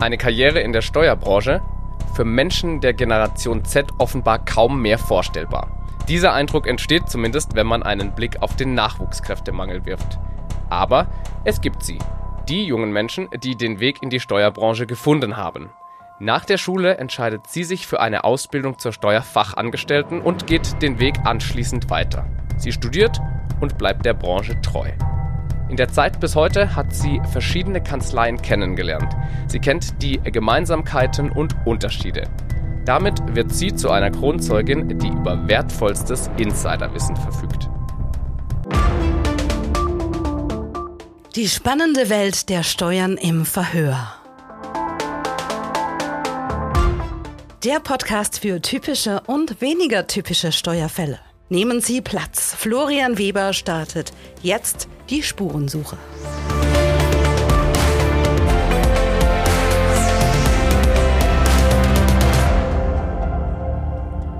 Eine Karriere in der Steuerbranche? Für Menschen der Generation Z offenbar kaum mehr vorstellbar. Dieser Eindruck entsteht zumindest, wenn man einen Blick auf den Nachwuchskräftemangel wirft. Aber es gibt sie. Die jungen Menschen, die den Weg in die Steuerbranche gefunden haben. Nach der Schule entscheidet sie sich für eine Ausbildung zur Steuerfachangestellten und geht den Weg anschließend weiter. Sie studiert und bleibt der Branche treu. In der Zeit bis heute hat sie verschiedene Kanzleien kennengelernt. Sie kennt die Gemeinsamkeiten und Unterschiede. Damit wird sie zu einer Kronzeugin, die über wertvollstes Insiderwissen verfügt. Die spannende Welt der Steuern im Verhör. Der Podcast für typische und weniger typische Steuerfälle. Nehmen Sie Platz. Florian Weber startet jetzt die Spurensuche.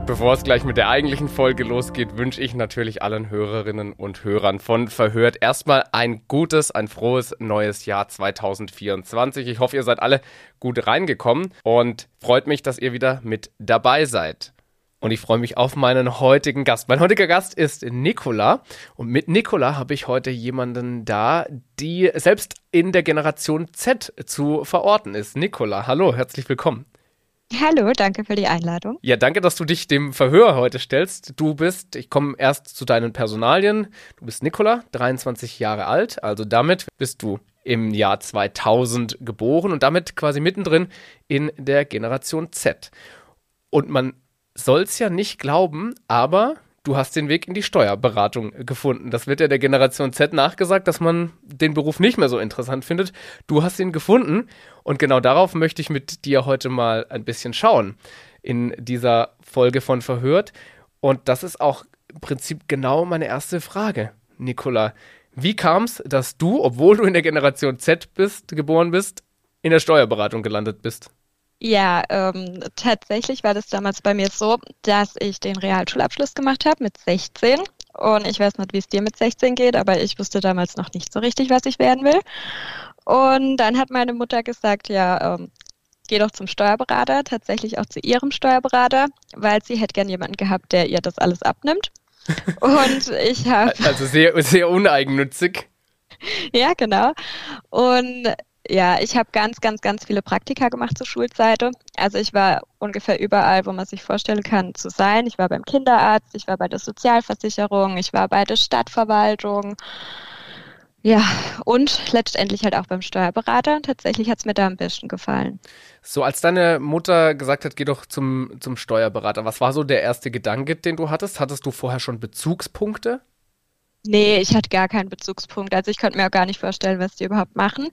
Bevor es gleich mit der eigentlichen Folge losgeht, wünsche ich natürlich allen Hörerinnen und Hörern von Verhört erstmal ein gutes, ein frohes neues Jahr 2024. Ich hoffe, ihr seid alle gut reingekommen und freut mich, dass ihr wieder mit dabei seid und ich freue mich auf meinen heutigen Gast. Mein heutiger Gast ist Nicola und mit Nicola habe ich heute jemanden da, die selbst in der Generation Z zu verorten ist. Nicola, hallo, herzlich willkommen. Hallo, danke für die Einladung. Ja, danke, dass du dich dem Verhör heute stellst. Du bist, ich komme erst zu deinen Personalien. Du bist Nicola, 23 Jahre alt, also damit bist du im Jahr 2000 geboren und damit quasi mittendrin in der Generation Z. Und man soll's ja nicht glauben, aber du hast den Weg in die Steuerberatung gefunden. Das wird ja der Generation Z nachgesagt, dass man den Beruf nicht mehr so interessant findet. Du hast ihn gefunden und genau darauf möchte ich mit dir heute mal ein bisschen schauen in dieser Folge von Verhört. Und das ist auch im Prinzip genau meine erste Frage, Nicola. Wie kam es, dass du, obwohl du in der Generation Z bist, geboren bist, in der Steuerberatung gelandet bist? Ja, ähm, tatsächlich war das damals bei mir so, dass ich den Realschulabschluss gemacht habe mit 16. Und ich weiß nicht, wie es dir mit 16 geht, aber ich wusste damals noch nicht so richtig, was ich werden will. Und dann hat meine Mutter gesagt, ja, ähm, geh doch zum Steuerberater, tatsächlich auch zu ihrem Steuerberater, weil sie hätte gern jemanden gehabt, der ihr das alles abnimmt. Und ich habe. Also sehr, sehr uneigennützig. ja, genau. Und ja, ich habe ganz, ganz, ganz viele Praktika gemacht zur Schulseite. Also ich war ungefähr überall, wo man sich vorstellen kann, zu sein. Ich war beim Kinderarzt, ich war bei der Sozialversicherung, ich war bei der Stadtverwaltung. Ja, und letztendlich halt auch beim Steuerberater. Tatsächlich hat es mir da am besten gefallen. So, als deine Mutter gesagt hat, geh doch zum, zum Steuerberater, was war so der erste Gedanke, den du hattest? Hattest du vorher schon Bezugspunkte? Nee, ich hatte gar keinen Bezugspunkt. Also ich konnte mir auch gar nicht vorstellen, was die überhaupt machen.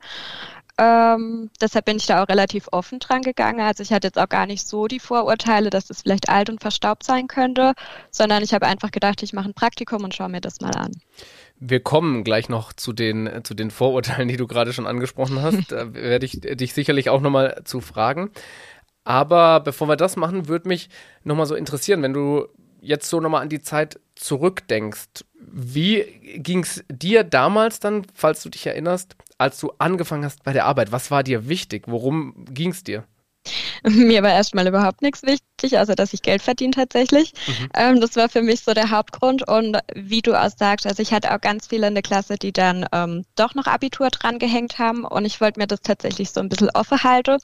Ähm, deshalb bin ich da auch relativ offen dran gegangen. Also ich hatte jetzt auch gar nicht so die Vorurteile, dass es vielleicht alt und verstaubt sein könnte, sondern ich habe einfach gedacht, ich mache ein Praktikum und schaue mir das mal an. Wir kommen gleich noch zu den, zu den Vorurteilen, die du gerade schon angesprochen hast. da werde ich dich sicherlich auch nochmal zu fragen. Aber bevor wir das machen, würde mich nochmal so interessieren, wenn du jetzt so nochmal an die Zeit zurückdenkst. Wie ging es dir damals dann, falls du dich erinnerst, als du angefangen hast bei der Arbeit? Was war dir wichtig? Worum ging es dir? Mir war erstmal überhaupt nichts wichtig, also dass ich Geld verdiene tatsächlich. Mhm. Ähm, das war für mich so der Hauptgrund. Und wie du auch sagst, also ich hatte auch ganz viele in der Klasse, die dann ähm, doch noch Abitur dran gehängt haben. Und ich wollte mir das tatsächlich so ein bisschen offen halten.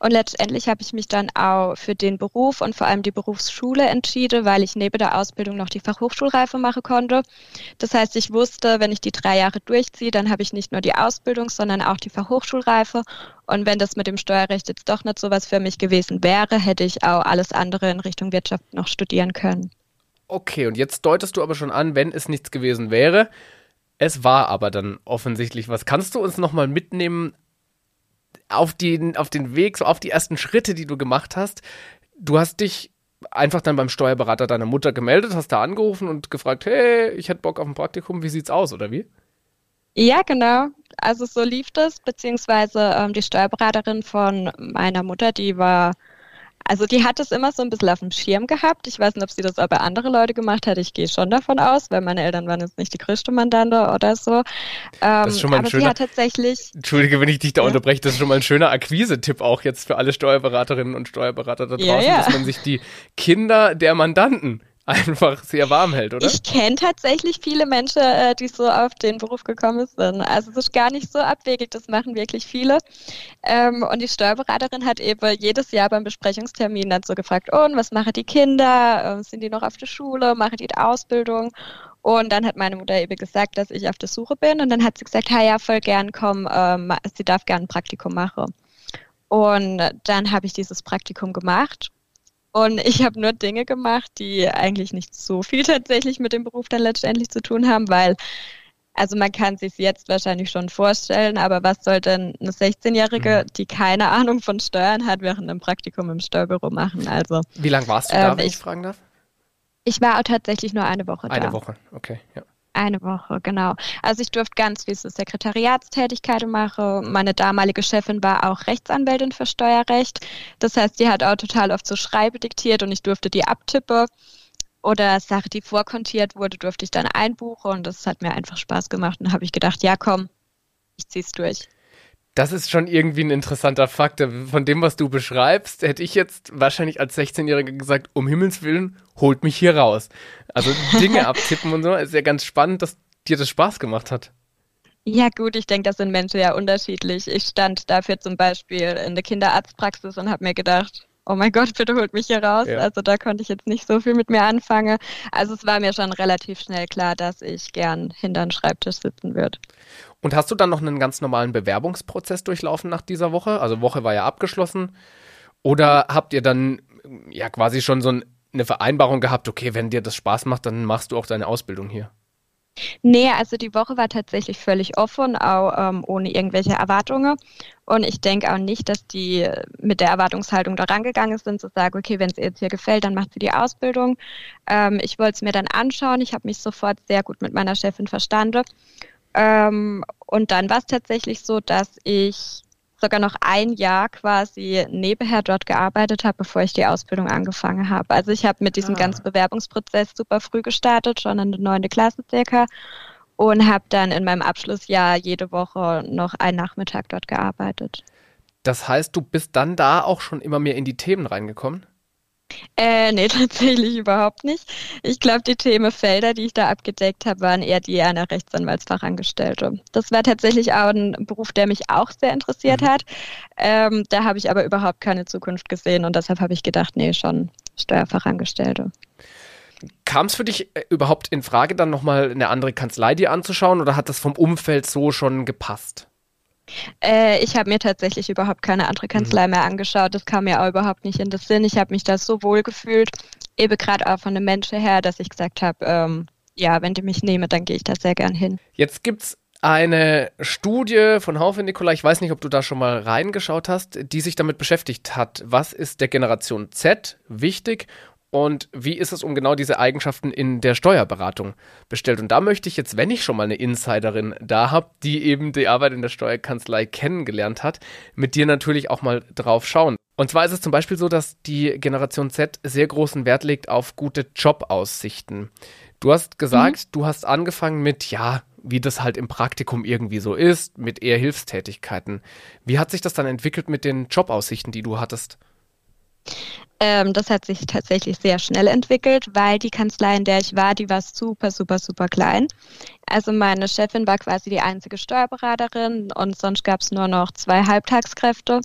Und letztendlich habe ich mich dann auch für den Beruf und vor allem die Berufsschule entschieden, weil ich neben der Ausbildung noch die Fachhochschulreife machen konnte. Das heißt, ich wusste, wenn ich die drei Jahre durchziehe, dann habe ich nicht nur die Ausbildung, sondern auch die Fachhochschulreife. Und wenn das mit dem Steuerrecht jetzt doch nicht so was für mich gewesen wäre, hätte ich auch alles andere in Richtung Wirtschaft noch studieren können. Okay, und jetzt deutest du aber schon an, wenn es nichts gewesen wäre. Es war aber dann offensichtlich was. Kannst du uns nochmal mitnehmen auf den, auf den Weg, so auf die ersten Schritte, die du gemacht hast? Du hast dich einfach dann beim Steuerberater deiner Mutter gemeldet, hast da angerufen und gefragt, hey, ich hätte Bock auf ein Praktikum, wie sieht's aus, oder wie? Ja, genau. Also so lief das, beziehungsweise ähm, die Steuerberaterin von meiner Mutter, die war also die hat es immer so ein bisschen auf dem Schirm gehabt. Ich weiß nicht, ob sie das auch bei anderen Leuten gemacht hat. Ich gehe schon davon aus, weil meine Eltern waren jetzt nicht die größte Mandante oder so. das ist schon mal ein aber schöner, tatsächlich. Entschuldige, wenn ich dich da Ja. unterbreche, das ist schon mal ein schöner Akquise-Tipp auch jetzt für alle Steuerberaterinnen und Steuerberater da draußen, Ja, ja. dass man sich die Kinder der Mandanten einfach sehr warm hält, oder? Ich kenne tatsächlich viele Menschen, äh, die so auf den Beruf gekommen sind. Also es ist gar nicht so abwegig, das machen wirklich viele. Ähm, und die Steuerberaterin hat eben jedes Jahr beim Besprechungstermin dann so gefragt, und was machen die Kinder? Ähm, sind die noch auf der Schule? Machen die die Ausbildung? Und dann hat meine Mutter eben gesagt, dass ich auf der Suche bin. Und dann hat sie gesagt, ha ja, voll gern, komm, ähm, sie darf gern ein Praktikum machen. Und dann habe ich dieses Praktikum gemacht. Und ich habe nur Dinge gemacht, die eigentlich nicht so viel tatsächlich mit dem Beruf dann letztendlich zu tun haben, weil, also man kann sich jetzt wahrscheinlich schon vorstellen, aber was soll denn eine 16-Jährige, die keine Ahnung von Steuern hat, während einem Praktikum im Steuerbüro machen? Also Wie lange warst du da, Ähm, wenn ich, ich- fragen darf? ich war auch tatsächlich nur eine Woche Eine da. Woche, okay, ja. Eine Woche, genau. Also ich durfte ganz viel so Sekretariatstätigkeiten machen. Meine damalige Chefin war auch Rechtsanwältin für Steuerrecht. Das heißt, die hat auch total oft so Schreibe diktiert und ich durfte die abtippen. Oder Sache, die vorkontiert wurde, durfte ich dann einbuchen und das hat mir einfach Spaß gemacht. Und habe ich gedacht, ja komm, ich zieh's durch. Das ist schon irgendwie ein interessanter Fakt. Von dem, was du beschreibst, hätte ich jetzt wahrscheinlich als 16-Jähriger gesagt, um Himmels Willen, holt mich hier raus. Also Dinge abtippen und so, ist ja ganz spannend, dass dir das Spaß gemacht hat. Ja gut, ich denke, das sind Menschen ja unterschiedlich. Ich stand dafür zum Beispiel in der Kinderarztpraxis und habe mir gedacht, oh mein Gott, bitte holt mich hier raus. Ja. Also da konnte ich jetzt nicht so viel mit mir anfangen. Also es war mir schon relativ schnell klar, dass ich gern hinter einem Schreibtisch sitzen würde. Und hast du dann noch einen ganz normalen Bewerbungsprozess durchlaufen nach dieser Woche? Also Woche war ja abgeschlossen. Oder habt ihr dann ja quasi schon so ein, eine Vereinbarung gehabt, okay, wenn dir das Spaß macht, dann machst du auch deine Ausbildung hier? Nee, also die Woche war tatsächlich völlig offen, auch ähm, ohne irgendwelche Erwartungen. Und ich denke auch nicht, dass die mit der Erwartungshaltung da rangegangen sind, zu sagen, okay, wenn es ihr jetzt hier gefällt, dann macht sie die Ausbildung. Ähm, ich wollte es mir dann anschauen. Ich habe mich sofort sehr gut mit meiner Chefin verstanden. Ähm, und dann war es tatsächlich so, dass ich sogar noch ein Jahr quasi nebenher dort gearbeitet habe, bevor ich die Ausbildung angefangen habe. Also ich habe mit diesem Ah. ganzen Bewerbungsprozess super früh gestartet, schon in der neunten Klasse circa und habe dann in meinem Abschlussjahr jede Woche noch einen Nachmittag dort gearbeitet. Das heißt, du bist dann da auch schon immer mehr in die Themen reingekommen? Äh, nee, tatsächlich überhaupt nicht. Ich glaube, die Themenfelder, die ich da abgedeckt habe, waren eher die einer Rechtsanwaltsfachangestellte. Das war tatsächlich auch ein Beruf, der mich auch sehr interessiert Mhm. hat. Ähm, da habe ich aber überhaupt keine Zukunft gesehen und deshalb habe ich gedacht, nee, schon Steuerfachangestellte. Kam es für dich äh, überhaupt in Frage, dann nochmal eine andere Kanzlei dir anzuschauen oder hat das vom Umfeld so schon gepasst? Äh, ich habe mir tatsächlich überhaupt keine andere Kanzlei Mhm. mehr angeschaut. Das kam mir auch überhaupt nicht in den Sinn. Ich habe mich da so wohl gefühlt, eben gerade auch von den Menschen her, dass ich gesagt habe, ähm, ja, wenn die mich nehmen, dann gehe ich da sehr gern hin. Jetzt gibt's eine Studie von Haufe Nikola, ich weiß nicht, ob du da schon mal reingeschaut hast, die sich damit beschäftigt hat. Was ist der Generation Z wichtig und wie ist es um genau diese Eigenschaften in der Steuerberatung bestellt? Und da möchte ich jetzt, wenn ich schon mal eine Insiderin da habe, die eben die Arbeit in der Steuerkanzlei kennengelernt hat, mit dir natürlich auch mal drauf schauen. Und zwar ist es zum Beispiel so, dass die Generation Z sehr großen Wert legt auf gute Jobaussichten. Du hast gesagt, du hast angefangen mit, ja, wie das halt im Praktikum irgendwie so ist, mit eher Hilfstätigkeiten. Wie hat sich das dann entwickelt mit den Jobaussichten, die du hattest? Ähm, das hat sich tatsächlich sehr schnell entwickelt, weil die Kanzlei, in der ich war, die war super, super, super klein. Also meine Chefin war quasi die einzige Steuerberaterin und sonst gab es nur noch zwei Halbtagskräfte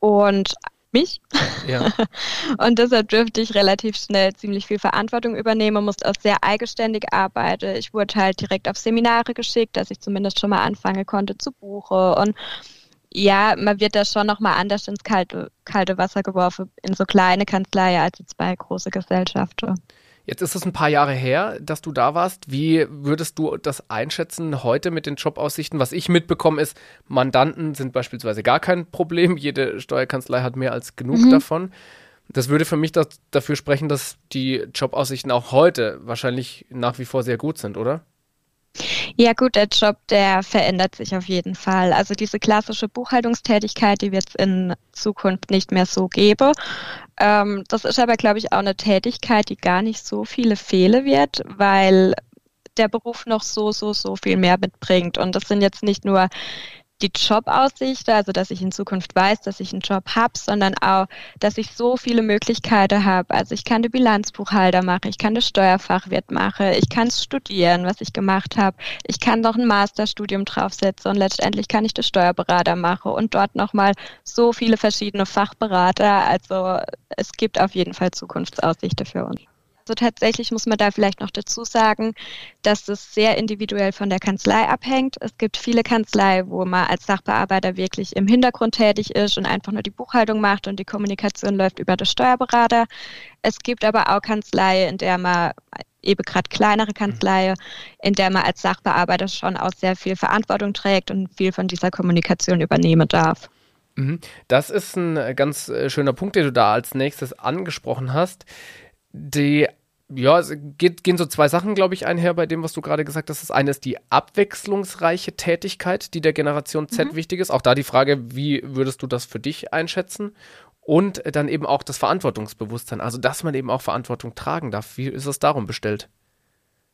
und mich. Ja. Und deshalb dürfte ich relativ schnell ziemlich viel Verantwortung übernehmen, musste auch sehr eigenständig arbeiten. Ich wurde halt direkt auf Seminare geschickt, dass ich zumindest schon mal anfangen konnte zu buchen. Und ja, man wird da schon nochmal anders ins kalte, kalte Wasser geworfen in so kleine Kanzleien als jetzt bei große Gesellschaften. Jetzt ist es ein paar Jahre her, dass du da warst. Wie würdest du das einschätzen heute mit den Jobaussichten? Was ich mitbekomme ist, Mandanten sind beispielsweise gar kein Problem. Jede Steuerkanzlei hat mehr als genug Mhm. davon. Das würde für mich das, dafür sprechen, dass die Jobaussichten auch heute wahrscheinlich nach wie vor sehr gut sind, oder? Ja gut, der Job, der verändert sich auf jeden Fall. Also diese klassische Buchhaltungstätigkeit, die wird es in Zukunft nicht mehr so geben. Ähm, das ist aber, glaube ich, auch eine Tätigkeit, die gar nicht so viele Fehler wird, weil der Beruf noch so, so, so viel mehr mitbringt. Und das sind jetzt nicht nur die Jobaussicht, also dass ich in Zukunft weiß, dass ich einen Job habe, sondern auch, dass ich so viele Möglichkeiten habe. Also ich kann den Bilanzbuchhalter machen, ich kann das Steuerfachwirt machen, ich kann studieren, was ich gemacht habe. Ich kann noch ein Masterstudium draufsetzen und letztendlich kann ich das Steuerberater machen und dort nochmal so viele verschiedene Fachberater. Also es gibt auf jeden Fall Zukunftsaussichten für uns. Also tatsächlich muss man da vielleicht noch dazu sagen, dass es sehr individuell von der Kanzlei abhängt. Es gibt viele Kanzleien, wo man als Sachbearbeiter wirklich im Hintergrund tätig ist und einfach nur die Buchhaltung macht und die Kommunikation läuft über das Steuerberater. Es gibt aber auch Kanzleien, in der man eben gerade kleinere Kanzleien, in der man als Sachbearbeiter schon auch sehr viel Verantwortung trägt und viel von dieser Kommunikation übernehmen darf. Mhm. Das ist ein ganz äh, schöner Punkt, den du da als nächstes angesprochen hast die ja, es geht, gehen so zwei Sachen, glaube ich, einher bei dem, was du gerade gesagt hast. Das eine ist die abwechslungsreiche Tätigkeit, die der Generation Z mhm. wichtig ist. Auch da die Frage, wie würdest du das für dich einschätzen? Und dann eben auch das Verantwortungsbewusstsein, also dass man eben auch Verantwortung tragen darf. Wie ist es darum bestellt?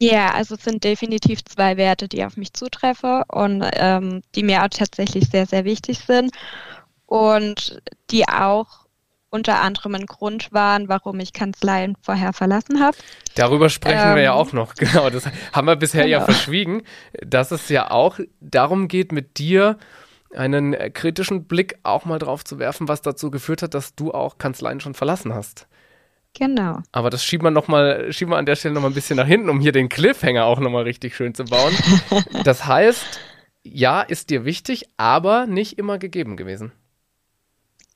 Ja, also es sind definitiv zwei Werte, die auf mich zutreffen und ähm, die mir auch tatsächlich sehr, sehr wichtig sind und die auch unter anderem ein Grund waren, warum ich Kanzleien vorher verlassen habe. Darüber sprechen ähm, wir ja ähm, auch noch, genau. Das haben wir bisher genau. ja verschwiegen, dass es ja auch darum geht, mit dir einen kritischen Blick auch mal drauf zu werfen, was dazu geführt hat, dass du auch Kanzleien schon verlassen hast. Genau. Aber das schieben wir noch mal, schieben wir an der Stelle noch mal ein bisschen nach hinten, um hier den Cliffhanger auch noch mal richtig schön zu bauen. das heißt, ja, ist dir wichtig, aber nicht immer gegeben gewesen.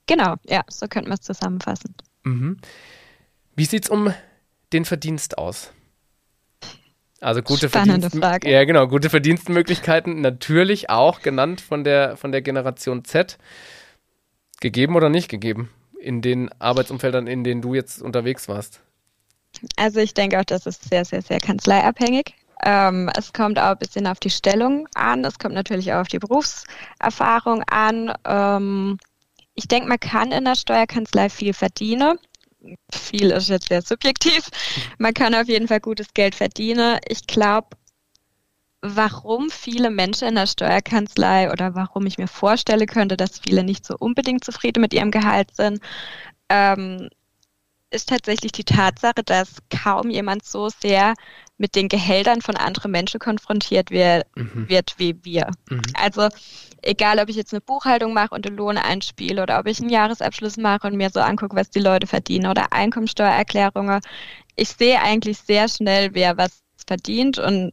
Genau, ja, so könnten wir es zusammenfassen. Mhm. Wie sieht es um den Verdienst aus? Also gute Spannende Frage. Ja, genau, gute Verdienstmöglichkeiten, natürlich auch genannt von der, von der Generation Z. Gegeben oder nicht gegeben in den Arbeitsumfeldern, in denen du jetzt unterwegs warst? Also ich denke auch, das ist sehr, sehr, sehr kanzleiabhängig. Ähm, es kommt auch ein bisschen auf die Stellung an. Es kommt natürlich auch auf die Berufserfahrung an. Ähm, ich denke, man kann in der Steuerkanzlei viel verdienen. Viel ist jetzt sehr subjektiv. Man kann auf jeden Fall gutes Geld verdienen. Ich glaube, warum viele Menschen in der Steuerkanzlei oder warum ich mir vorstelle könnte, dass viele nicht so unbedingt zufrieden mit ihrem Gehalt sind, ähm, ist tatsächlich die Tatsache, dass kaum jemand so sehr mit den Gehältern von anderen Menschen konfrontiert wird, mhm. wird wie wir. Mhm. Also egal, ob ich jetzt eine Buchhaltung mache und den Lohn einspiele oder ob ich einen Jahresabschluss mache und mir so angucke, was die Leute verdienen oder Einkommensteuererklärungen, ich sehe eigentlich sehr schnell, wer was verdient und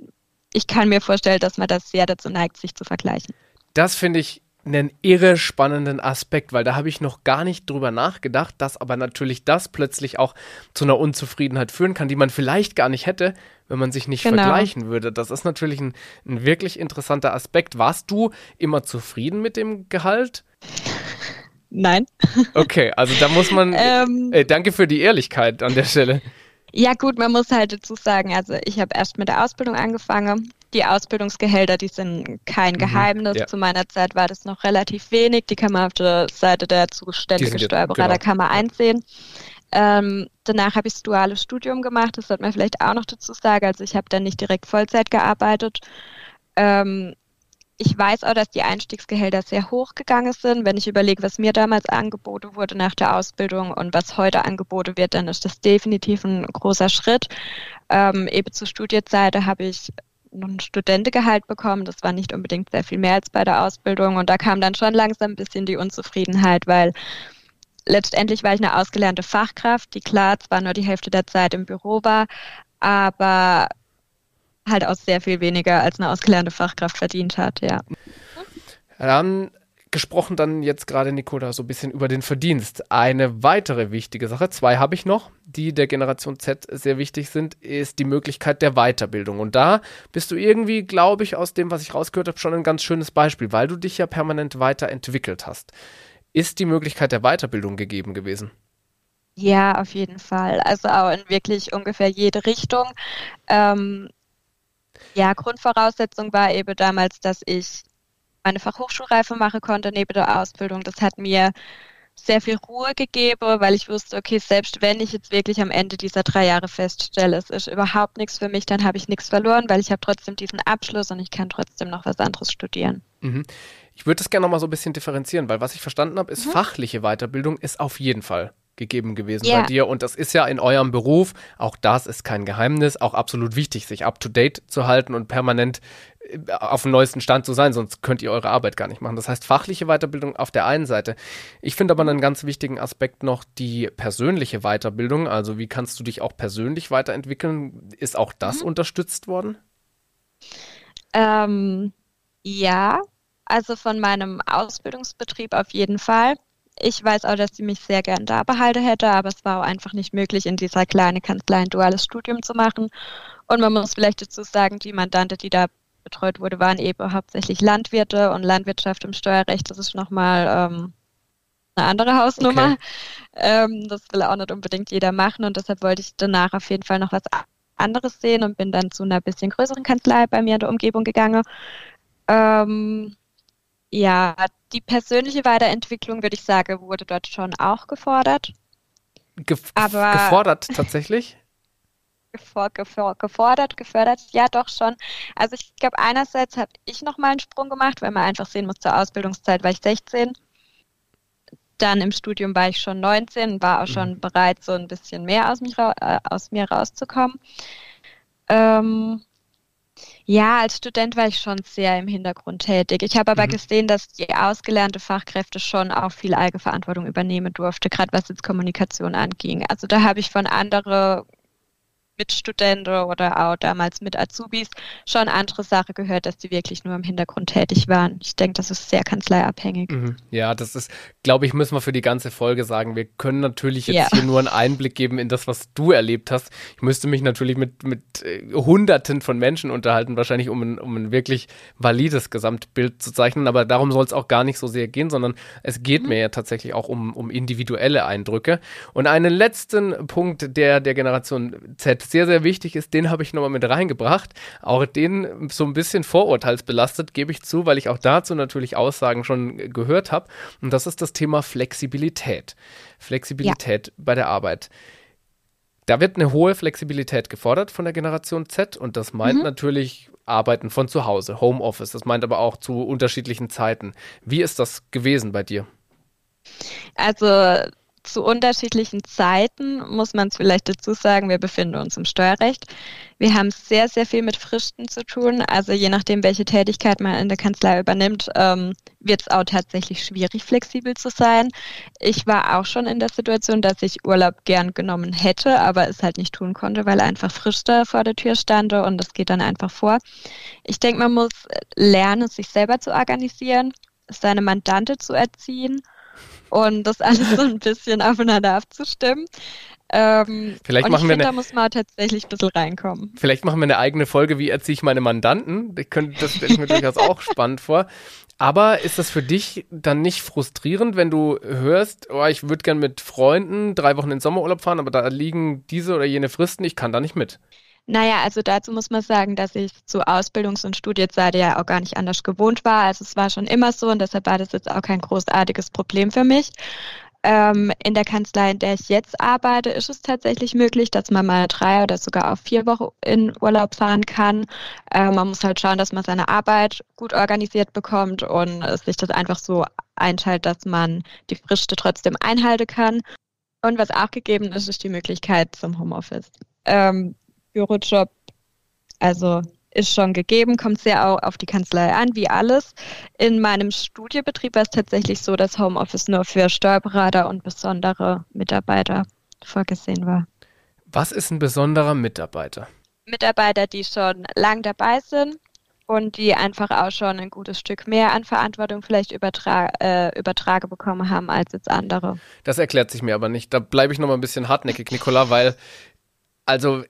ich kann mir vorstellen, dass man das sehr dazu neigt, sich zu vergleichen. Das finde ich einen irre spannenden Aspekt, weil da habe ich noch gar nicht drüber nachgedacht, dass aber natürlich das plötzlich auch zu einer Unzufriedenheit führen kann, die man vielleicht gar nicht hätte, wenn man sich nicht genau. vergleichen würde. Das ist natürlich ein, ein wirklich interessanter Aspekt. Warst du immer zufrieden mit dem Gehalt? Nein. Okay, also da muss man. ähm, äh, danke für die Ehrlichkeit an der Stelle. Ja gut, man muss halt dazu sagen, also ich habe erst mit der Ausbildung angefangen. Die Ausbildungsgehälter, die sind kein mhm, Geheimnis. Ja. Zu meiner Zeit war das noch relativ wenig. Die kann man auf der Seite der zuständigen Steuerberaterkammer genau. einsehen. Ähm, danach habe ich das duale Studium gemacht. Das sollte man vielleicht auch noch dazu sagen. Also ich habe dann nicht direkt Vollzeit gearbeitet. Ähm, ich weiß auch, dass die Einstiegsgehälter sehr hoch gegangen sind. Wenn ich überlege, was mir damals angeboten wurde nach der Ausbildung und was heute angeboten wird, dann ist das definitiv ein großer Schritt. Ähm, eben zur Studienzeit habe ich noch ein Studentengehalt bekommen. Das war nicht unbedingt sehr viel mehr als bei der Ausbildung. Und da kam dann schon langsam ein bisschen die Unzufriedenheit, weil letztendlich war ich eine ausgelernte Fachkraft, die klar zwar nur die Hälfte der Zeit im Büro war, aber halt auch sehr viel weniger als eine ausgelernte Fachkraft verdient hat, ja. Wir haben gesprochen dann jetzt gerade, Nicola, so ein bisschen über den Verdienst. Eine weitere wichtige Sache, zwei habe ich noch, die der Generation Z sehr wichtig sind, ist die Möglichkeit der Weiterbildung. Und da bist du irgendwie, glaube ich, aus dem, was ich rausgehört habe, schon ein ganz schönes Beispiel, weil du dich ja permanent weiterentwickelt hast. Ist die Möglichkeit der Weiterbildung gegeben gewesen? Ja, auf jeden Fall. Also auch in wirklich ungefähr jede Richtung. Ähm, Ja, Grundvoraussetzung war eben damals, dass ich meine Fachhochschulreife machen konnte neben der Ausbildung. Das hat mir sehr viel Ruhe gegeben, weil ich wusste, okay, selbst wenn ich jetzt wirklich am Ende dieser drei Jahre feststelle, es ist überhaupt nichts für mich, dann habe ich nichts verloren, weil ich habe trotzdem diesen Abschluss und ich kann trotzdem noch was anderes studieren. Mhm. Ich würde das gerne noch mal so ein bisschen differenzieren, weil was ich verstanden habe, ist mhm. fachliche Weiterbildung ist auf jeden Fall gegeben gewesen yeah. bei dir. Und das ist ja in eurem Beruf, auch das ist kein Geheimnis, auch absolut wichtig, sich up-to-date zu halten und permanent äh, auf dem neuesten Stand zu sein, sonst könnt ihr eure Arbeit gar nicht machen. Das heißt, fachliche Weiterbildung auf der einen Seite. Ich finde aber einen ganz wichtigen Aspekt noch die persönliche Weiterbildung. Also wie kannst du dich auch persönlich weiterentwickeln? Ist auch das mhm. unterstützt worden? Ähm, ja, also von meinem Ausbildungsbetrieb auf jeden Fall. Ich weiß auch, dass sie mich sehr gern da behalten hätte, aber es war auch einfach nicht möglich, in dieser kleinen Kanzlei ein duales Studium zu machen. Und man muss vielleicht dazu sagen, die Mandante, die da betreut wurde, waren eben hauptsächlich Landwirte und Landwirtschaft im Steuerrecht, das ist nochmal ähm, eine andere Hausnummer. Okay. Ähm, das will auch nicht unbedingt jeder machen und deshalb wollte ich danach auf jeden Fall noch was anderes sehen und bin dann zu einer bisschen größeren Kanzlei bei mir in der Umgebung gegangen. Ähm, ja, die persönliche Weiterentwicklung, würde ich sagen, wurde dort schon auch gefordert. Gef Aber gefordert tatsächlich? Gefor gefor gefordert, gefördert, ja doch schon. Also ich glaube, einerseits habe ich nochmal einen Sprung gemacht, weil man einfach sehen muss, zur Ausbildungszeit war ich 16. Dann im Studium war ich schon 19 und war auch schon mhm. bereit, so ein bisschen mehr aus, mich, äh, aus mir rauszukommen. Ähm, ja, als Student war ich schon sehr im Hintergrund tätig. Ich habe aber mhm. gesehen, dass die ausgelernte Fachkräfte schon auch viel Eigenverantwortung übernehmen durfte, gerade was jetzt Kommunikation anging. Also da habe ich von anderen Mitstudenten oder auch damals mit Azubis schon andere Sache gehört, dass die wirklich nur im Hintergrund tätig waren. Ich denke, das ist sehr kanzleiabhängig. Mhm. Ja, das ist, glaube ich, müssen wir für die ganze Folge sagen. Wir können natürlich jetzt ja. hier nur einen Einblick geben in das, was du erlebt hast. Ich müsste mich natürlich mit, mit äh, Hunderten von Menschen unterhalten, wahrscheinlich um ein, um ein wirklich valides Gesamtbild zu zeichnen. Aber darum soll es auch gar nicht so sehr gehen, sondern es geht mhm. mir ja tatsächlich auch um, um individuelle Eindrücke. Und einen letzten Punkt der, der Generation Z sehr, sehr wichtig ist, den habe ich nochmal mit reingebracht. Auch den so ein bisschen vorurteilsbelastet, gebe ich zu, weil ich auch dazu natürlich Aussagen schon gehört habe. Und das ist das Thema Flexibilität. Flexibilität ja. bei der Arbeit. Da wird eine hohe Flexibilität gefordert von der Generation Z und das meint mhm. natürlich Arbeiten von zu Hause, Homeoffice. Das meint aber auch zu unterschiedlichen Zeiten. Wie ist das gewesen bei dir? Also zu unterschiedlichen Zeiten muss man es vielleicht dazu sagen, wir befinden uns im Steuerrecht. Wir haben sehr, sehr viel mit Fristen zu tun. Also je nachdem, welche Tätigkeit man in der Kanzlei übernimmt, ähm, wird es auch tatsächlich schwierig, flexibel zu sein. Ich war auch schon in der Situation, dass ich Urlaub gern genommen hätte, aber es halt nicht tun konnte, weil einfach Friste vor der Tür stand und das geht dann einfach vor. Ich denke, man muss lernen, sich selber zu organisieren, seine Mandante zu erziehen und das alles so ein bisschen aufeinander abzustimmen. Ähm, vielleicht machen wir find, eine, da muss man tatsächlich ein bisschen reinkommen. Vielleicht machen wir eine eigene Folge, wie erziehe ich meine Mandanten. Ich könnte, das stelle ich mir durchaus auch spannend vor. Aber ist das für dich dann nicht frustrierend, wenn du hörst, oh, ich würde gern mit Freunden drei Wochen in Sommerurlaub fahren, aber da liegen diese oder jene Fristen, ich kann da nicht mit? Naja, also dazu muss man sagen, dass ich zu Ausbildungs- und Studienzeit ja auch gar nicht anders gewohnt war. Also es war schon immer so und deshalb war das jetzt auch kein großartiges Problem für mich. Ähm, in der Kanzlei, in der ich jetzt arbeite, ist es tatsächlich möglich, dass man mal drei oder sogar auf vier Wochen in Urlaub fahren kann. Äh, man muss halt schauen, dass man seine Arbeit gut organisiert bekommt und sich das einfach so einteilt, dass man die Friste trotzdem einhalten kann. Und was auch gegeben ist, ist die Möglichkeit zum Homeoffice. Ähm, Bürojob, also ist schon gegeben, kommt sehr auch auf die Kanzlei an, wie alles. In meinem Studiebetrieb war es tatsächlich so, dass Homeoffice nur für Steuerberater und besondere Mitarbeiter vorgesehen war. Was ist ein besonderer Mitarbeiter? Mitarbeiter, die schon lang dabei sind und die einfach auch schon ein gutes Stück mehr an Verantwortung vielleicht übertra äh, übertrage bekommen haben als jetzt andere. Das erklärt sich mir aber nicht. Da bleibe ich noch mal ein bisschen hartnäckig, Nicola, weil also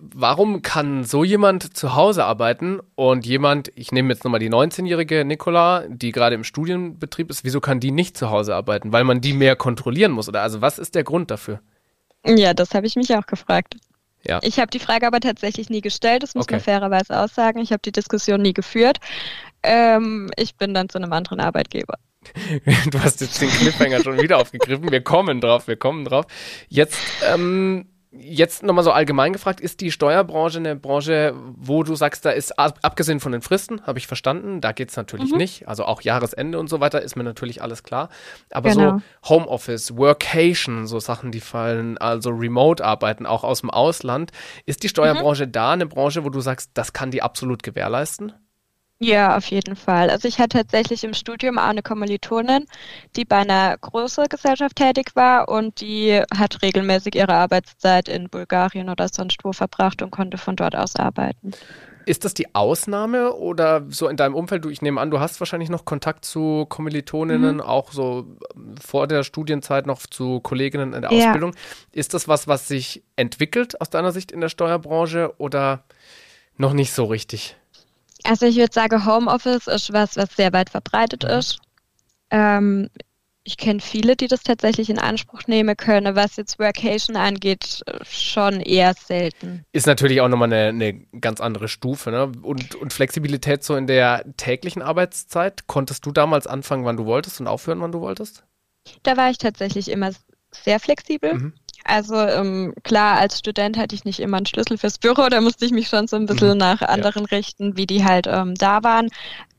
warum kann so jemand zu Hause arbeiten und jemand, ich nehme jetzt nochmal die 19-jährige Nicola, die gerade im Studienbetrieb ist, wieso kann die nicht zu Hause arbeiten? Weil man die mehr kontrollieren muss oder also was ist der Grund dafür? Ja, das habe ich mich auch gefragt. Ja. Ich habe die Frage aber tatsächlich nie gestellt, das muss okay. man fairerweise aussagen. Ich habe die Diskussion nie geführt. Ähm, ich bin dann zu einem anderen Arbeitgeber. du hast jetzt den Cliffhanger schon wieder aufgegriffen. Wir kommen drauf, wir kommen drauf. Jetzt, ähm, jetzt nochmal so allgemein gefragt, ist die Steuerbranche eine Branche, wo du sagst, da ist abgesehen von den Fristen, habe ich verstanden, da geht es natürlich mhm. nicht. Also auch Jahresende und so weiter ist mir natürlich alles klar. Aber genau. so Homeoffice, Workation, so Sachen, die fallen, also Remote-Arbeiten, auch aus dem Ausland. Ist die Steuerbranche mhm. da eine Branche, wo du sagst, das kann die absolut gewährleisten? Ja, auf jeden Fall. Also ich hatte tatsächlich im Studium auch eine Kommilitonin, die bei einer großen Gesellschaft tätig war und die hat regelmäßig ihre Arbeitszeit in Bulgarien oder sonst wo verbracht und konnte von dort aus arbeiten. Ist das die Ausnahme oder so in deinem Umfeld? Du, ich nehme an, du hast wahrscheinlich noch Kontakt zu Kommilitoninnen, mhm. auch so vor der Studienzeit noch zu Kolleginnen in der ja. Ausbildung. Ist das was, was sich entwickelt aus deiner Sicht in der Steuerbranche oder noch nicht so richtig? Also ich würde sagen, Homeoffice ist was, was sehr weit verbreitet mhm. ist. Ähm, ich kenne viele, die das tatsächlich in Anspruch nehmen können. Was jetzt Workation angeht, schon eher selten. Ist natürlich auch nochmal eine, eine ganz andere Stufe. Ne? Und, und Flexibilität so in der täglichen Arbeitszeit. Konntest du damals anfangen, wann du wolltest und aufhören, wann du wolltest? Da war ich tatsächlich immer sehr flexibel. Mhm. Also ähm, klar, als Student hatte ich nicht immer einen Schlüssel fürs Büro, da musste ich mich schon so ein bisschen mhm. nach anderen ja. richten, wie die halt ähm, da waren.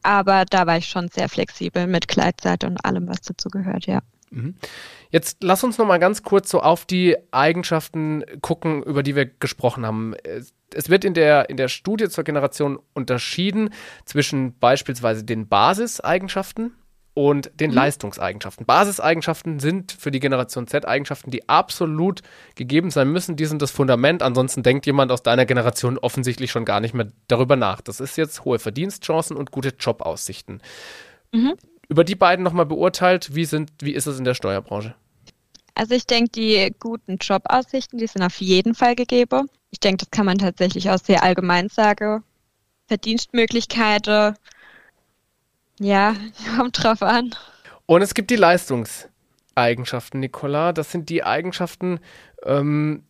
Aber da war ich schon sehr flexibel mit Kleidzeit und allem, was dazu gehört, ja. Mhm. Jetzt lass uns noch mal ganz kurz so auf die Eigenschaften gucken, über die wir gesprochen haben. Es wird in der, in der Studie zur Generation unterschieden zwischen beispielsweise den Basiseigenschaften, und den mhm. Leistungseigenschaften. Basiseigenschaften sind für die Generation Z Eigenschaften, die absolut gegeben sein müssen. Die sind das Fundament. Ansonsten denkt jemand aus deiner Generation offensichtlich schon gar nicht mehr darüber nach. Das ist jetzt hohe Verdienstchancen und gute Jobaussichten. Mhm. Über die beiden nochmal beurteilt, wie, sind, wie ist es in der Steuerbranche? Also ich denke, die guten Jobaussichten, die sind auf jeden Fall gegeben. Ich denke, das kann man tatsächlich auch sehr allgemein sagen. Verdienstmöglichkeiten, ja, kommt drauf an. Und es gibt die Leistungseigenschaften, Nicola. Das sind die Eigenschaften, ähm,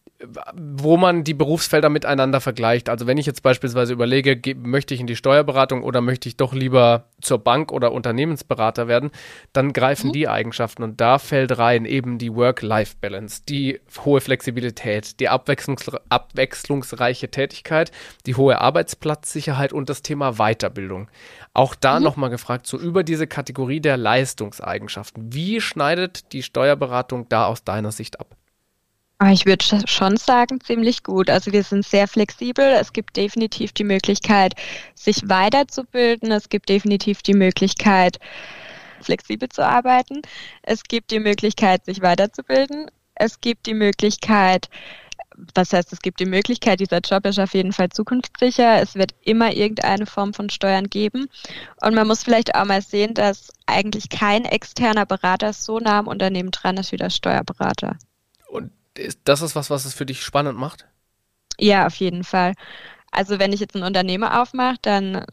wo man die Berufsfelder miteinander vergleicht. Also wenn ich jetzt beispielsweise überlege, möchte ich in die Steuerberatung oder möchte ich doch lieber zur Bank oder Unternehmensberater werden, dann greifen mhm. die Eigenschaften und da fällt rein eben die Work-Life-Balance, die hohe Flexibilität, die abwechslungs abwechslungsreiche Tätigkeit, die hohe Arbeitsplatzsicherheit und das Thema Weiterbildung. Auch da mhm. nochmal gefragt, so über diese Kategorie der Leistungseigenschaften. Wie schneidet die Steuerberatung da aus deiner Sicht ab? Ah, ich würde schon sagen, ziemlich gut. Also wir sind sehr flexibel. Es gibt definitiv die Möglichkeit, sich weiterzubilden. Es gibt definitiv die Möglichkeit, flexibel zu arbeiten. Es gibt die Möglichkeit, sich weiterzubilden. Es gibt die Möglichkeit, was heißt, es gibt die Möglichkeit, dieser Job ist auf jeden Fall zukunftssicher. Es wird immer irgendeine Form von Steuern geben. Und man muss vielleicht auch mal sehen, dass eigentlich kein externer Berater so nah am Unternehmen dran ist wie der Steuerberater. Das ist was, was es für dich spannend macht? Ja, auf jeden Fall. Also wenn ich jetzt ein Unternehmen aufmache, dann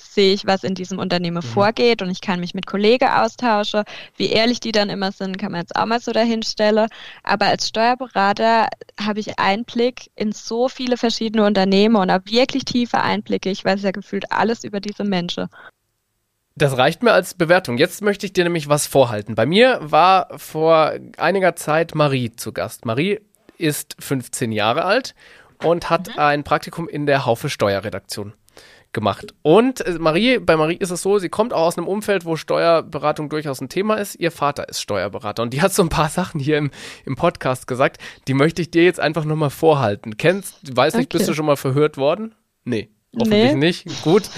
sehe ich, was in diesem Unternehmen mhm. vorgeht und ich kann mich mit Kollegen austauschen. Wie ehrlich die dann immer sind, kann man jetzt auch mal so dahinstellen. Aber als Steuerberater habe ich Einblick in so viele verschiedene Unternehmen und habe wirklich tiefe Einblicke. Ich weiß ja gefühlt alles über diese Menschen. Das reicht mir als Bewertung. Jetzt möchte ich dir nämlich was vorhalten. Bei mir war vor einiger Zeit Marie zu Gast. Marie ist 15 Jahre alt und hat mhm. ein Praktikum in der Haufe Steuerredaktion gemacht. Und äh, Marie, bei Marie ist es so, sie kommt auch aus einem Umfeld, wo Steuerberatung durchaus ein Thema ist. Ihr Vater ist Steuerberater und die hat so ein paar Sachen hier im, im Podcast gesagt, die möchte ich dir jetzt einfach nochmal vorhalten. Kennst, weiß nicht, okay. bist du schon mal verhört worden? Nee. Hoffentlich nee. nicht. Gut.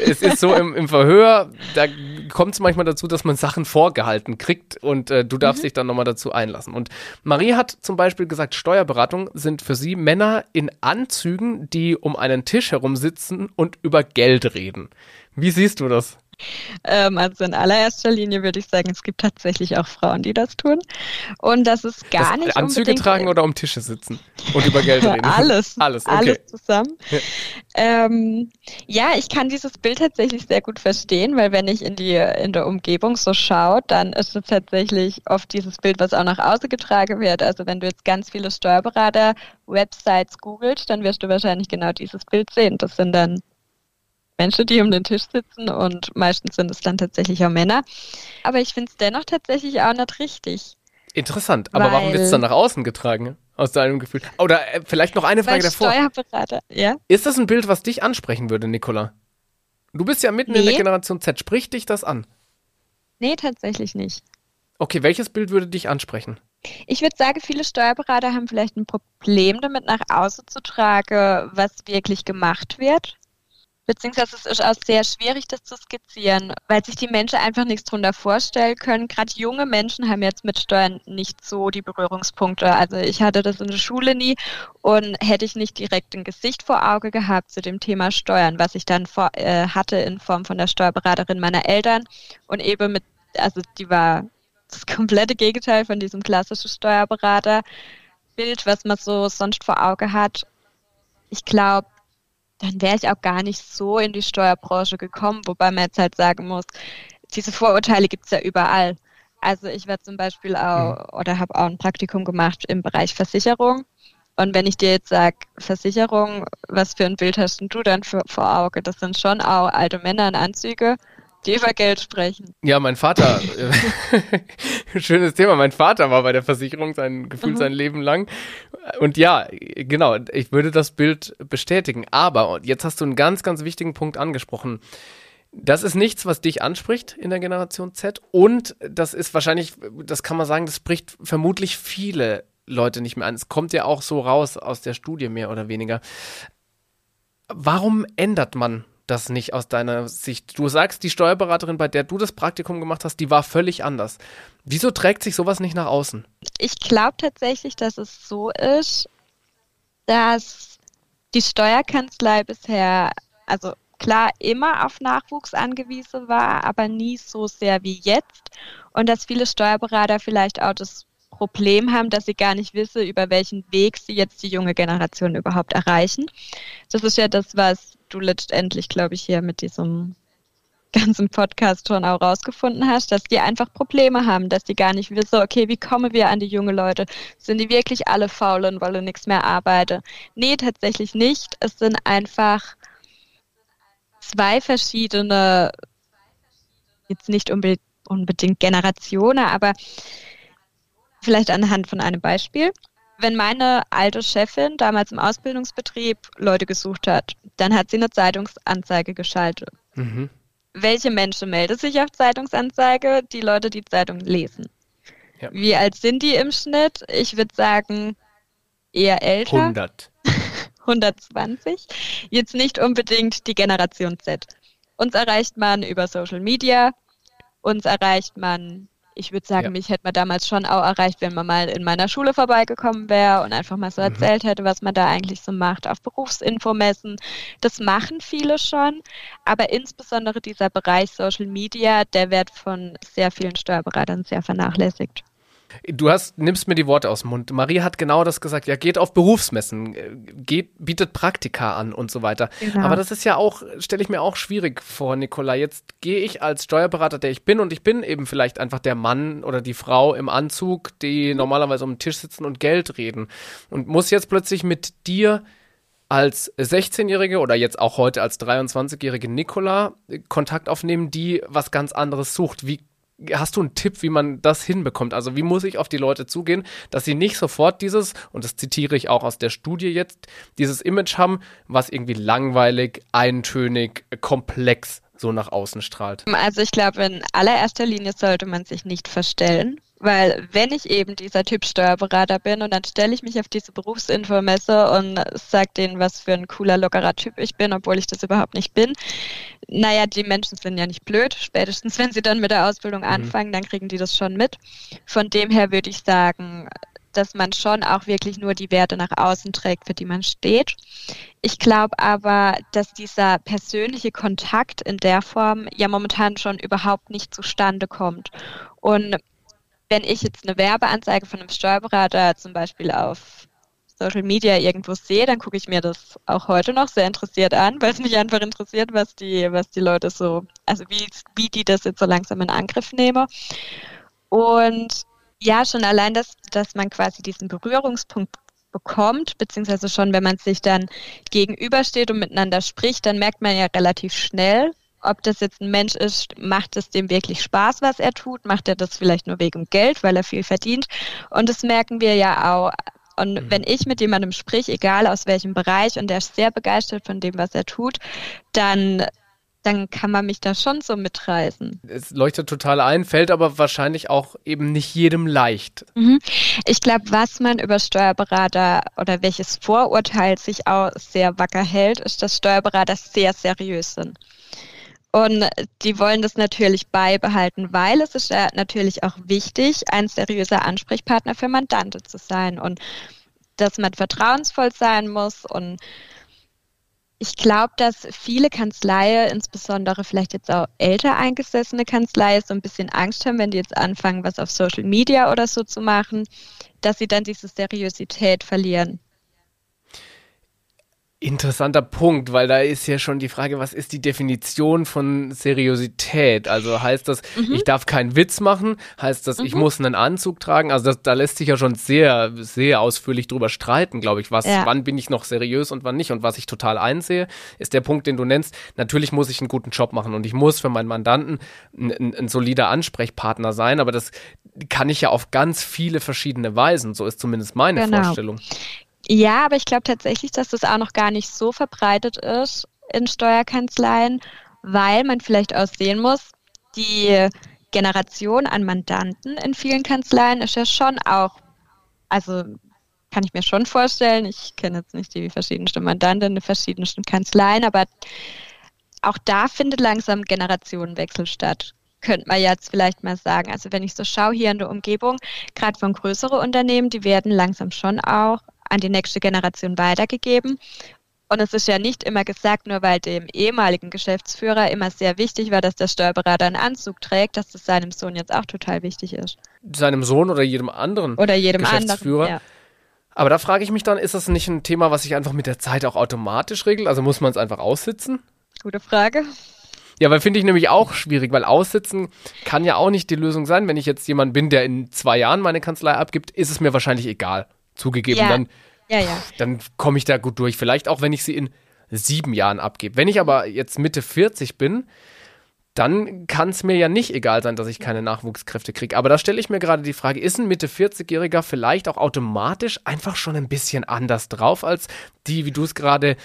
Es ist so im, im Verhör, da kommt es manchmal dazu, dass man Sachen vorgehalten kriegt und äh, du darfst mhm. dich dann nochmal dazu einlassen. Und Marie hat zum Beispiel gesagt, Steuerberatung sind für sie Männer in Anzügen, die um einen Tisch herum sitzen und über Geld reden. Wie siehst du das? Ähm, also in allererster Linie würde ich sagen, es gibt tatsächlich auch Frauen, die das tun. Und das ist gar das nicht. Anzüge tragen oder um Tische sitzen und über Geld reden? alles. alles, okay. Alles zusammen. Ja. Ähm, ja, ich kann dieses Bild tatsächlich sehr gut verstehen, weil wenn ich in die in der Umgebung so schaue, dann ist es tatsächlich oft dieses Bild, was auch nach außen getragen wird. Also wenn du jetzt ganz viele Steuerberater-Websites googelt, dann wirst du wahrscheinlich genau dieses Bild sehen. Das sind dann Menschen, die um den Tisch sitzen und meistens sind es dann tatsächlich auch Männer. Aber ich finde es dennoch tatsächlich auch nicht richtig. Interessant, aber warum wird es dann nach außen getragen? Aus deinem Gefühl. Oder äh, vielleicht noch eine Frage davor. Steuerberater, ja. Ist das ein Bild, was dich ansprechen würde, Nicola? Du bist ja mitten nee. in der Generation Z. Spricht dich das an? Nee, tatsächlich nicht. Okay, welches Bild würde dich ansprechen? Ich würde sagen, viele Steuerberater haben vielleicht ein Problem damit, nach außen zu tragen, was wirklich gemacht wird. Beziehungsweise es ist auch sehr schwierig, das zu skizzieren, weil sich die Menschen einfach nichts drunter vorstellen können. Gerade junge Menschen haben jetzt mit Steuern nicht so die Berührungspunkte. Also ich hatte das in der Schule nie und hätte ich nicht direkt ein Gesicht vor Auge gehabt zu dem Thema Steuern, was ich dann vor, äh, hatte in Form von der Steuerberaterin meiner Eltern und eben mit, also die war das komplette Gegenteil von diesem klassischen Steuerberaterbild, was man so sonst vor Auge hat. Ich glaube, dann wäre ich auch gar nicht so in die Steuerbranche gekommen, wobei man jetzt halt sagen muss, diese Vorurteile gibt es ja überall. Also ich werde zum Beispiel auch mhm. oder habe auch ein Praktikum gemacht im Bereich Versicherung. Und wenn ich dir jetzt sage, Versicherung, was für ein Bild hast du dann für, vor Auge? Das sind schon auch alte Männer in Anzüge, die über Geld sprechen. Ja, mein Vater, schönes Thema, mein Vater war bei der Versicherung sein Gefühl mhm. sein Leben lang. Und ja, genau, ich würde das Bild bestätigen. Aber jetzt hast du einen ganz, ganz wichtigen Punkt angesprochen. Das ist nichts, was dich anspricht in der Generation Z. Und das ist wahrscheinlich, das kann man sagen, das spricht vermutlich viele Leute nicht mehr an. Es kommt ja auch so raus aus der Studie mehr oder weniger. Warum ändert man das nicht aus deiner Sicht? Du sagst, die Steuerberaterin, bei der du das Praktikum gemacht hast, die war völlig anders. Wieso trägt sich sowas nicht nach außen? Ich glaube tatsächlich, dass es so ist, dass die Steuerkanzlei bisher, also klar immer auf Nachwuchs angewiesen war, aber nie so sehr wie jetzt. Und dass viele Steuerberater vielleicht auch das Problem haben, dass sie gar nicht wissen, über welchen Weg sie jetzt die junge Generation überhaupt erreichen. Das ist ja das, was du letztendlich, glaube ich, hier mit diesem ganzen Podcast schon auch rausgefunden hast, dass die einfach Probleme haben, dass die gar nicht wissen, okay, wie kommen wir an die jungen Leute? Sind die wirklich alle faul und wollen nichts mehr arbeiten? Nee, tatsächlich nicht. Es sind einfach zwei verschiedene, jetzt nicht unbedingt, unbedingt Generationen, aber vielleicht anhand von einem Beispiel. Wenn meine alte Chefin damals im Ausbildungsbetrieb Leute gesucht hat, dann hat sie eine Zeitungsanzeige geschaltet. Mhm. Welche Menschen melden sich auf Zeitungsanzeige? Die Leute, die Zeitung lesen. Ja. Wie alt sind die im Schnitt? Ich würde sagen, eher älter. 100. 120. Jetzt nicht unbedingt die Generation Z. Uns erreicht man über Social Media. Uns erreicht man ich würde sagen, ja. mich hätte man damals schon auch erreicht, wenn man mal in meiner Schule vorbeigekommen wäre und einfach mal so mhm. erzählt hätte, was man da eigentlich so macht auf Berufsinfomessen. Das machen viele schon, aber insbesondere dieser Bereich Social Media, der wird von sehr vielen Steuerberatern sehr vernachlässigt. Du hast, nimmst mir die Worte aus dem Mund. Maria hat genau das gesagt. Ja, geht auf Berufsmessen, äh, geht, bietet Praktika an und so weiter. Genau. Aber das ist ja auch, stelle ich mir auch schwierig vor, Nicola. Jetzt gehe ich als Steuerberater, der ich bin, und ich bin eben vielleicht einfach der Mann oder die Frau im Anzug, die mhm. normalerweise um den Tisch sitzen und Geld reden. Und muss jetzt plötzlich mit dir als 16-Jährige oder jetzt auch heute als 23-jährige Nicola Kontakt aufnehmen, die was ganz anderes sucht. Wie Hast du einen Tipp, wie man das hinbekommt? Also wie muss ich auf die Leute zugehen, dass sie nicht sofort dieses, und das zitiere ich auch aus der Studie jetzt, dieses Image haben, was irgendwie langweilig, eintönig, komplex so nach außen strahlt? Also ich glaube, in allererster Linie sollte man sich nicht verstellen. Weil wenn ich eben dieser Typ Steuerberater bin und dann stelle ich mich auf diese Berufsinfomesse und sage denen, was für ein cooler, lockerer Typ ich bin, obwohl ich das überhaupt nicht bin. Naja, die Menschen sind ja nicht blöd. Spätestens, wenn sie dann mit der Ausbildung mhm. anfangen, dann kriegen die das schon mit. Von dem her würde ich sagen, dass man schon auch wirklich nur die Werte nach außen trägt, für die man steht. Ich glaube aber, dass dieser persönliche Kontakt in der Form ja momentan schon überhaupt nicht zustande kommt. Und wenn ich jetzt eine Werbeanzeige von einem Steuerberater zum Beispiel auf Social Media irgendwo sehe, dann gucke ich mir das auch heute noch sehr interessiert an, weil es mich einfach interessiert, was die, was die Leute so, also wie, wie die das jetzt so langsam in Angriff nehmen. Und ja, schon allein, dass, dass man quasi diesen Berührungspunkt bekommt, beziehungsweise schon, wenn man sich dann gegenübersteht und miteinander spricht, dann merkt man ja relativ schnell, ob das jetzt ein Mensch ist, macht es dem wirklich Spaß, was er tut, macht er das vielleicht nur wegen Geld, weil er viel verdient. Und das merken wir ja auch und mhm. wenn ich mit jemandem sprich, egal aus welchem Bereich, und der ist sehr begeistert von dem, was er tut, dann dann kann man mich da schon so mitreißen. Es leuchtet total ein, fällt aber wahrscheinlich auch eben nicht jedem leicht. Mhm. Ich glaube, was man über Steuerberater oder welches Vorurteil sich auch sehr wacker hält, ist, dass Steuerberater sehr seriös sind. Und die wollen das natürlich beibehalten, weil es ist ja natürlich auch wichtig, ein seriöser Ansprechpartner für Mandante zu sein und dass man vertrauensvoll sein muss. Und ich glaube, dass viele Kanzleien, insbesondere vielleicht jetzt auch älter eingesessene Kanzleien, so ein bisschen Angst haben, wenn die jetzt anfangen, was auf Social Media oder so zu machen, dass sie dann diese Seriosität verlieren. Interessanter Punkt, weil da ist ja schon die Frage, was ist die Definition von Seriosität? Also heißt das, mhm. ich darf keinen Witz machen? Heißt das, mhm. ich muss einen Anzug tragen? Also das, da lässt sich ja schon sehr, sehr ausführlich drüber streiten, glaube ich. Was, ja. wann bin ich noch seriös und wann nicht? Und was ich total einsehe, ist der Punkt, den du nennst. Natürlich muss ich einen guten Job machen und ich muss für meinen Mandanten ein, ein, ein solider Ansprechpartner sein, aber das kann ich ja auf ganz viele verschiedene Weisen. So ist zumindest meine genau. Vorstellung. Ja, aber ich glaube tatsächlich, dass das auch noch gar nicht so verbreitet ist in Steuerkanzleien, weil man vielleicht auch sehen muss, die Generation an Mandanten in vielen Kanzleien ist ja schon auch, also kann ich mir schon vorstellen, ich kenne jetzt nicht die verschiedensten Mandanten in den verschiedensten Kanzleien, aber auch da findet langsam Generationenwechsel statt könnte man jetzt vielleicht mal sagen. Also wenn ich so schaue hier in der Umgebung, gerade von größeren Unternehmen, die werden langsam schon auch an die nächste Generation weitergegeben. Und es ist ja nicht immer gesagt, nur weil dem ehemaligen Geschäftsführer immer sehr wichtig war, dass der Steuerberater einen Anzug trägt, dass das seinem Sohn jetzt auch total wichtig ist. Seinem Sohn oder jedem anderen oder jedem Geschäftsführer. Anderen, ja. Aber da frage ich mich dann, ist das nicht ein Thema, was sich einfach mit der Zeit auch automatisch regelt? Also muss man es einfach aussitzen? Gute Frage. Ja, weil finde ich nämlich auch schwierig, weil aussitzen kann ja auch nicht die Lösung sein. Wenn ich jetzt jemand bin, der in zwei Jahren meine Kanzlei abgibt, ist es mir wahrscheinlich egal zugegeben, ja. dann, ja, ja. dann komme ich da gut durch. Vielleicht auch, wenn ich sie in sieben Jahren abgebe. Wenn ich aber jetzt Mitte 40 bin, dann kann es mir ja nicht egal sein, dass ich keine Nachwuchskräfte kriege. Aber da stelle ich mir gerade die Frage, ist ein Mitte 40-Jähriger vielleicht auch automatisch einfach schon ein bisschen anders drauf als die, wie du es gerade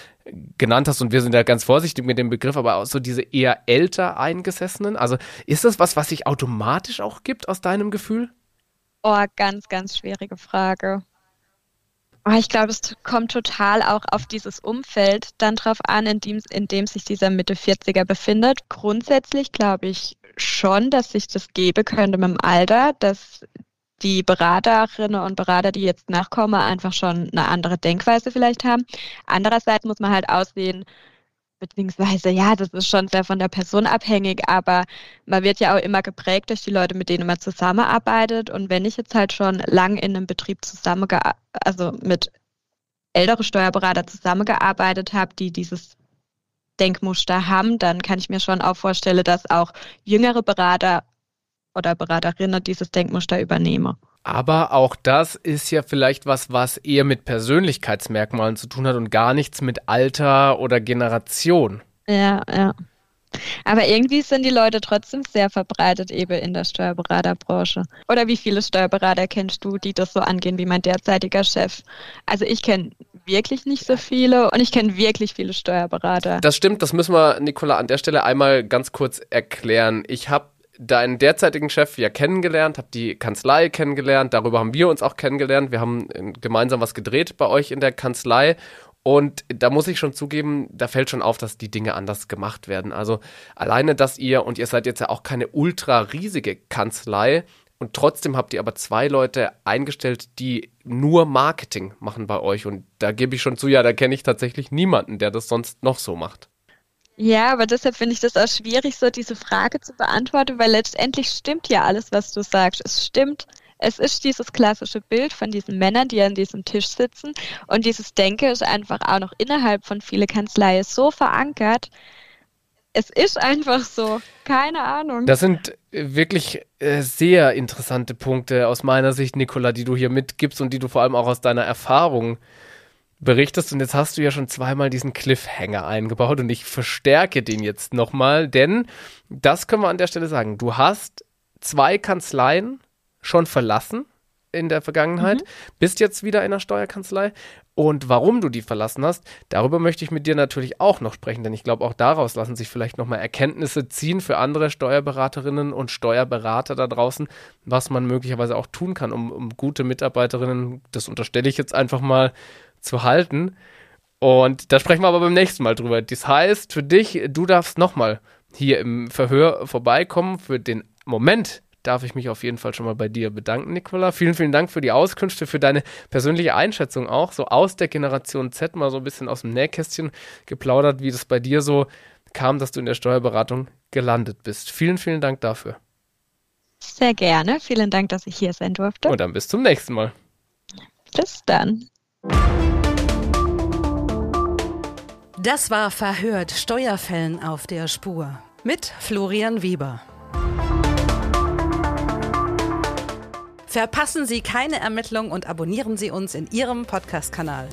genannt hast, und wir sind ja ganz vorsichtig mit dem Begriff, aber auch so diese eher älter Eingesessenen? Also ist das was, was sich automatisch auch gibt aus deinem Gefühl? Oh, ganz, ganz schwierige Frage. Oh, ich glaube, es kommt total auch auf dieses Umfeld dann drauf an, in dem, in dem sich dieser Mitte 40er befindet. Grundsätzlich glaube ich schon, dass sich das geben könnte mit dem Alter, dass die Beraterinnen und Berater, die jetzt nachkommen, einfach schon eine andere Denkweise vielleicht haben. Andererseits muss man halt aussehen, beziehungsweise ja, das ist schon sehr von der Person abhängig, aber man wird ja auch immer geprägt durch die Leute, mit denen man zusammenarbeitet. Und wenn ich jetzt halt schon lang in einem Betrieb zusammengearbeitet, also mit älteren Steuerberater zusammengearbeitet habe, die dieses Denkmuster haben, dann kann ich mir schon auch vorstellen, dass auch jüngere Berater oder Beraterinnen dieses Denkmuster übernehmen. Aber auch das ist ja vielleicht was, was eher mit Persönlichkeitsmerkmalen zu tun hat und gar nichts mit Alter oder Generation. Ja, ja. Aber irgendwie sind die Leute trotzdem sehr verbreitet eben in der Steuerberaterbranche. Oder wie viele Steuerberater kennst du, die das so angehen wie mein derzeitiger Chef? Also ich kenne wirklich nicht so viele und ich kenne wirklich viele Steuerberater. Das stimmt, das müssen wir, Nicola, an der Stelle einmal ganz kurz erklären. Ich habe deinen derzeitigen Chef ja kennengelernt, habe die Kanzlei kennengelernt, darüber haben wir uns auch kennengelernt. Wir haben äh, gemeinsam was gedreht bei euch in der Kanzlei. Und da muss ich schon zugeben, da fällt schon auf, dass die Dinge anders gemacht werden. Also alleine, dass ihr, und ihr seid jetzt ja auch keine ultra riesige Kanzlei, und trotzdem habt ihr aber zwei Leute eingestellt, die nur Marketing machen bei euch. Und da gebe ich schon zu, ja, da kenne ich tatsächlich niemanden, der das sonst noch so macht. Ja, aber deshalb finde ich das auch schwierig, so diese Frage zu beantworten, weil letztendlich stimmt ja alles, was du sagst. Es stimmt, es ist dieses klassische Bild von diesen Männern, die an diesem Tisch sitzen. Und dieses Denke ist einfach auch noch innerhalb von vielen Kanzleien so verankert. Es ist einfach so. Keine Ahnung. Das sind wirklich äh, sehr interessante Punkte aus meiner Sicht, Nicola, die du hier mitgibst und die du vor allem auch aus deiner Erfahrung berichtest. Und jetzt hast du ja schon zweimal diesen Cliffhanger eingebaut und ich verstärke den jetzt nochmal, denn das können wir an der Stelle sagen. Du hast zwei Kanzleien schon verlassen in der Vergangenheit, mhm. bist jetzt wieder in der Steuerkanzlei. Und warum du die verlassen hast, darüber möchte ich mit dir natürlich auch noch sprechen, denn ich glaube, auch daraus lassen sich vielleicht nochmal Erkenntnisse ziehen für andere Steuerberaterinnen und Steuerberater da draußen, was man möglicherweise auch tun kann, um, um gute Mitarbeiterinnen, das unterstelle ich jetzt einfach mal, zu halten. Und da sprechen wir aber beim nächsten Mal drüber. Das heißt, für dich, du darfst nochmal hier im Verhör vorbeikommen. Für den Moment darf ich mich auf jeden Fall schon mal bei dir bedanken, Nicola. Vielen, vielen Dank für die Auskünfte, für deine persönliche Einschätzung auch, so aus der Generation Z mal so ein bisschen aus dem Nähkästchen geplaudert, wie das bei dir so kam, dass du in der Steuerberatung gelandet bist. Vielen, vielen Dank dafür. Sehr gerne. Vielen Dank, dass ich hier sein durfte. Und dann bis zum nächsten Mal. Bis dann. Das war Verhört Steuerfällen auf der Spur mit Florian Weber. Verpassen Sie keine Ermittlung und abonnieren Sie uns in Ihrem Podcast-Kanal.